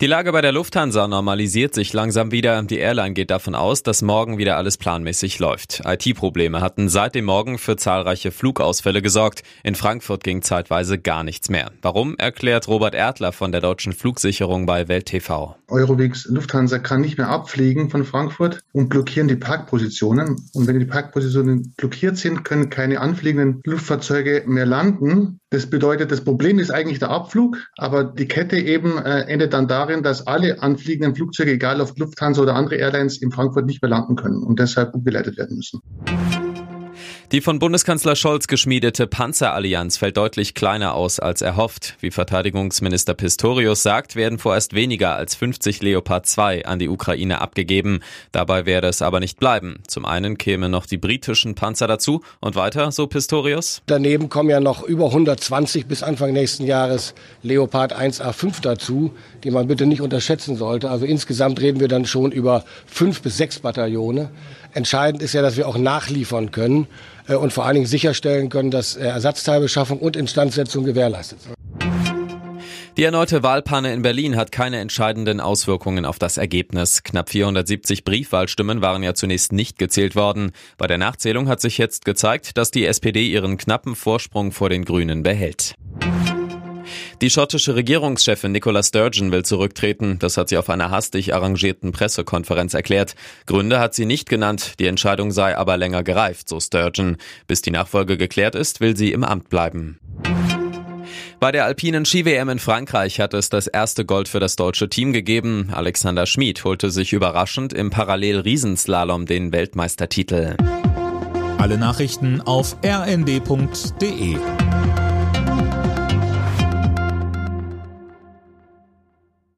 Die Lage bei der Lufthansa normalisiert sich langsam wieder. Die Airline geht davon aus, dass morgen wieder alles planmäßig läuft. IT-Probleme hatten seit dem Morgen für zahlreiche Flugausfälle gesorgt. In Frankfurt ging zeitweise gar nichts mehr. Warum, erklärt Robert Erdler von der Deutschen Flugsicherung bei Welt TV. Eurowings Lufthansa kann nicht mehr abfliegen von Frankfurt und blockieren die Parkpositionen. Und wenn die Parkpositionen blockiert sind, können keine anfliegenden Luftfahrzeuge mehr landen. Das bedeutet, das Problem ist eigentlich der Abflug, aber die Kette eben äh, endet dann darin, dass alle anfliegenden Flugzeuge, egal ob Lufthansa oder andere Airlines, in Frankfurt nicht mehr landen können und deshalb umgeleitet werden müssen. Die von Bundeskanzler Scholz geschmiedete Panzerallianz fällt deutlich kleiner aus als erhofft. Wie Verteidigungsminister Pistorius sagt, werden vorerst weniger als 50 Leopard 2 an die Ukraine abgegeben. Dabei werde es aber nicht bleiben. Zum einen kämen noch die britischen Panzer dazu und weiter, so Pistorius. Daneben kommen ja noch über 120 bis Anfang nächsten Jahres Leopard 1A5 dazu, die man bitte nicht unterschätzen sollte. Also insgesamt reden wir dann schon über fünf bis sechs Bataillone. Entscheidend ist ja, dass wir auch nachliefern können und vor allen Dingen sicherstellen können, dass äh, Ersatzteilbeschaffung und Instandsetzung gewährleistet sind. Die erneute Wahlpanne in Berlin hat keine entscheidenden Auswirkungen auf das Ergebnis. Knapp 470 Briefwahlstimmen waren ja zunächst nicht gezählt worden. Bei der Nachzählung hat sich jetzt gezeigt, dass die SPD ihren knappen Vorsprung vor den Grünen behält. Die schottische Regierungschefin Nicola Sturgeon will zurücktreten. Das hat sie auf einer hastig arrangierten Pressekonferenz erklärt. Gründe hat sie nicht genannt. Die Entscheidung sei aber länger gereift, so Sturgeon. Bis die Nachfolge geklärt ist, will sie im Amt bleiben. Bei der alpinen Ski-WM in Frankreich hat es das erste Gold für das deutsche Team gegeben. Alexander Schmid holte sich überraschend im Parallel-Riesenslalom den Weltmeistertitel. Alle Nachrichten auf rnd.de